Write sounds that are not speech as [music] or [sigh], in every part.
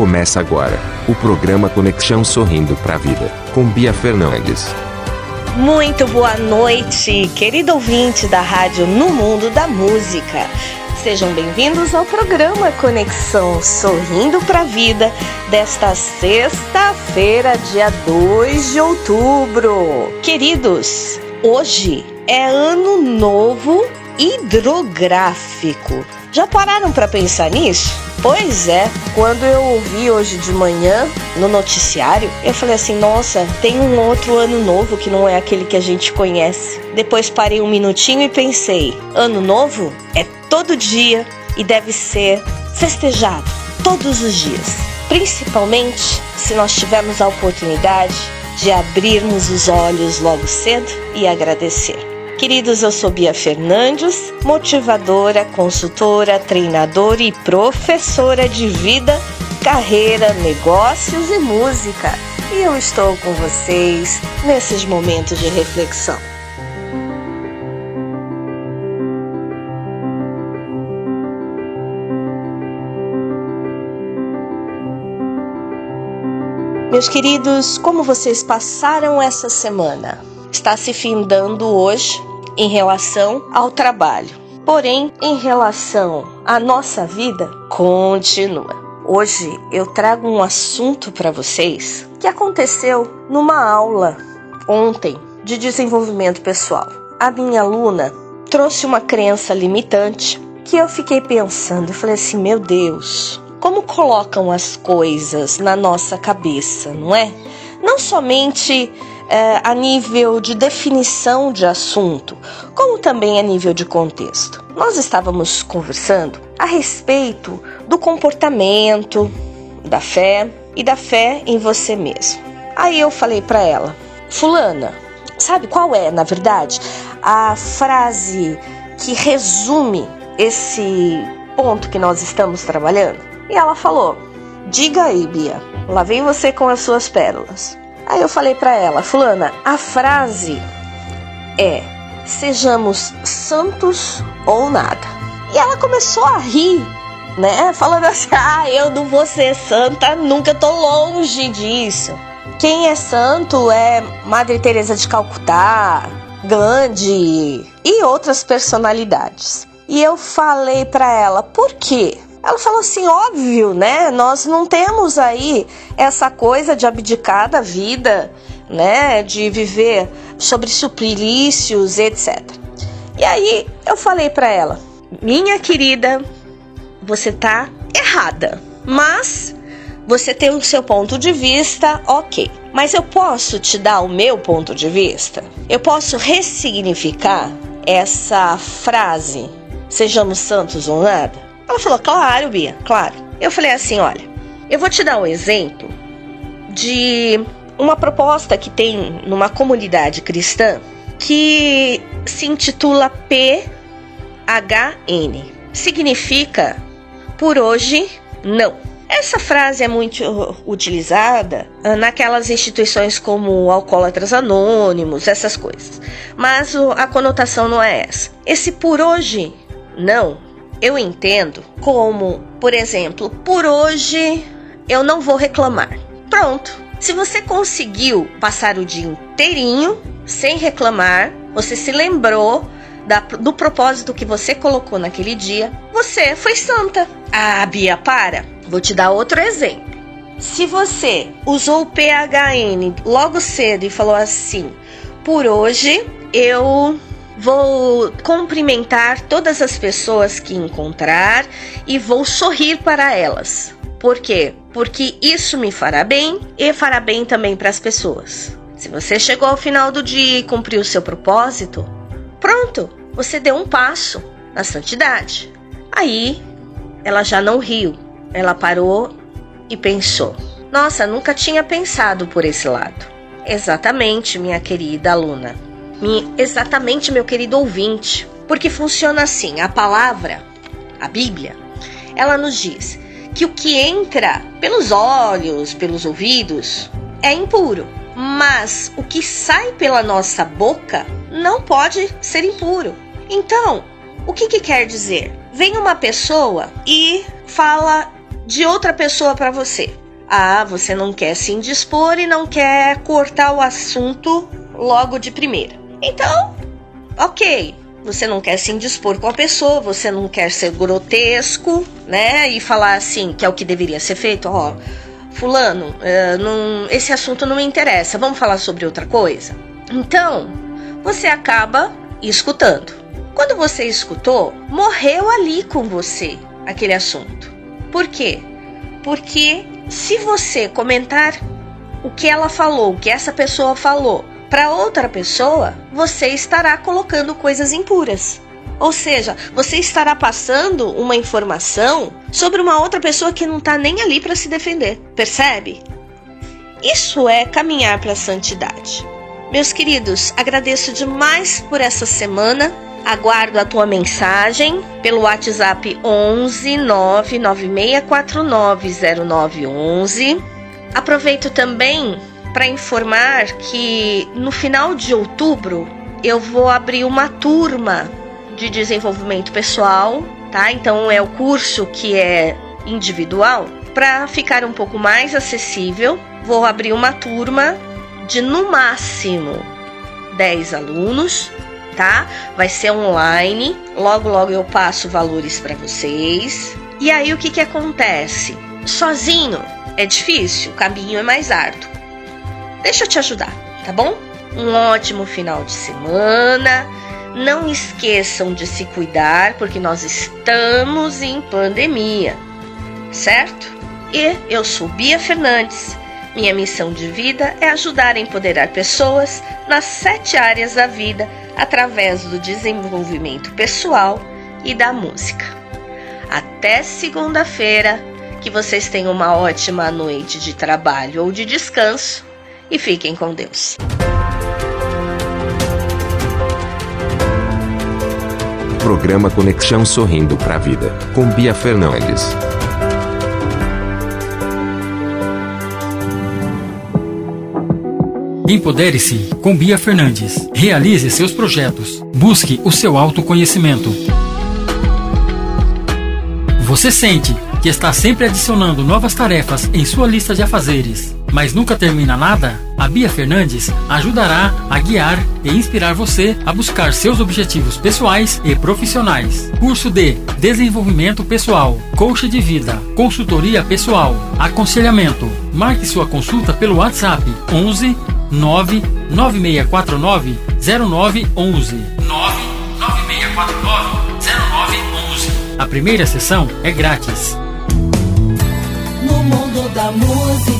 Começa agora o programa Conexão Sorrindo para a Vida, com Bia Fernandes. Muito boa noite, querido ouvinte da rádio No Mundo da Música. Sejam bem-vindos ao programa Conexão Sorrindo para a Vida desta sexta-feira, dia 2 de outubro. Queridos, hoje é ano novo hidrográfico. Já pararam para pensar nisso? Pois é, quando eu ouvi hoje de manhã no noticiário, eu falei assim: nossa, tem um outro ano novo que não é aquele que a gente conhece. Depois parei um minutinho e pensei: ano novo é todo dia e deve ser festejado todos os dias. Principalmente se nós tivermos a oportunidade de abrirmos os olhos logo cedo e agradecer. Queridos, eu sou Bia Fernandes, motivadora, consultora, treinadora e professora de vida, carreira, negócios e música. E eu estou com vocês nesses momentos de reflexão. Meus queridos, como vocês passaram essa semana? Está se findando hoje em relação ao trabalho. Porém, em relação à nossa vida, continua. Hoje eu trago um assunto para vocês que aconteceu numa aula ontem de desenvolvimento pessoal. A minha aluna trouxe uma crença limitante que eu fiquei pensando, falei assim, meu Deus, como colocam as coisas na nossa cabeça, não é? Não somente é, a nível de definição de assunto, como também a nível de contexto. Nós estávamos conversando a respeito do comportamento, da fé e da fé em você mesmo. Aí eu falei para ela, Fulana, sabe qual é, na verdade, a frase que resume esse ponto que nós estamos trabalhando? E ela falou: Diga aí, Bia, lá vem você com as suas pérolas. Aí eu falei para ela, fulana, a frase é: sejamos santos ou nada. E ela começou a rir, né? Falando assim: [laughs] "Ah, eu não vou ser santa, nunca tô longe disso". Quem é santo é Madre Teresa de Calcutá, Gandhi e outras personalidades. E eu falei para ela: "Por quê?" Ela falou assim: óbvio, né? Nós não temos aí essa coisa de abdicar da vida, né? De viver sobre suplícios, etc. E aí eu falei para ela: minha querida, você tá errada, mas você tem o seu ponto de vista, ok. Mas eu posso te dar o meu ponto de vista? Eu posso ressignificar essa frase, sejamos santos ou nada? Ela falou, claro, Bia, claro. Eu falei assim: olha, eu vou te dar um exemplo de uma proposta que tem numa comunidade cristã que se intitula PHN. Significa por hoje não. Essa frase é muito utilizada ah, naquelas instituições como Alcoólatras Anônimos, essas coisas. Mas a conotação não é essa. Esse por hoje não eu entendo como, por exemplo, por hoje eu não vou reclamar. Pronto. Se você conseguiu passar o dia inteirinho sem reclamar, você se lembrou da, do propósito que você colocou naquele dia, você foi santa. Ah, Bia, para. Vou te dar outro exemplo. Se você usou o PHN logo cedo e falou assim: por hoje eu Vou cumprimentar todas as pessoas que encontrar e vou sorrir para elas. Por quê? Porque isso me fará bem e fará bem também para as pessoas. Se você chegou ao final do dia e cumpriu o seu propósito, pronto, você deu um passo na santidade. Aí ela já não riu, ela parou e pensou: Nossa, nunca tinha pensado por esse lado. Exatamente, minha querida aluna exatamente, meu querido ouvinte, porque funciona assim: a palavra, a Bíblia, ela nos diz que o que entra pelos olhos, pelos ouvidos, é impuro, mas o que sai pela nossa boca não pode ser impuro. Então, o que, que quer dizer? Vem uma pessoa e fala de outra pessoa para você. Ah, você não quer se indispor e não quer cortar o assunto logo de primeira. Então, ok, você não quer se indispor com a pessoa, você não quer ser grotesco, né? E falar assim, que é o que deveria ser feito, ó. Fulano, uh, esse assunto não me interessa, vamos falar sobre outra coisa? Então, você acaba escutando. Quando você escutou, morreu ali com você aquele assunto. Por quê? Porque se você comentar o que ela falou, o que essa pessoa falou, para outra pessoa, você estará colocando coisas impuras. Ou seja, você estará passando uma informação sobre uma outra pessoa que não está nem ali para se defender. Percebe? Isso é caminhar para a santidade. Meus queridos, agradeço demais por essa semana. Aguardo a tua mensagem pelo WhatsApp 11 996490911. Aproveito também para informar que no final de outubro eu vou abrir uma turma de desenvolvimento pessoal, tá? Então é o curso que é individual. Para ficar um pouco mais acessível, vou abrir uma turma de no máximo 10 alunos, tá? Vai ser online. Logo, logo eu passo valores para vocês. E aí o que que acontece? Sozinho é difícil, o caminho é mais árduo. Deixa eu te ajudar, tá bom? Um ótimo final de semana. Não esqueçam de se cuidar, porque nós estamos em pandemia, certo? E eu sou Bia Fernandes. Minha missão de vida é ajudar a empoderar pessoas nas sete áreas da vida através do desenvolvimento pessoal e da música. Até segunda-feira, que vocês tenham uma ótima noite de trabalho ou de descanso e fiquem com Deus. Programa Conexão Sorrindo para a Vida, com Bia Fernandes. Empodere-se com Bia Fernandes. Realize seus projetos. Busque o seu autoconhecimento. Você sente que está sempre adicionando novas tarefas em sua lista de afazeres, mas nunca termina nada? A Bia Fernandes ajudará a guiar e inspirar você a buscar seus objetivos pessoais e profissionais. Curso de Desenvolvimento Pessoal, Coach de Vida, Consultoria Pessoal, Aconselhamento. Marque sua consulta pelo WhatsApp 11 99649 0911. 99649 0911. A primeira sessão é grátis mundo da música.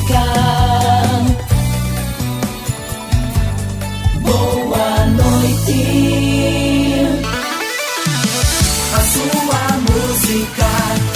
Música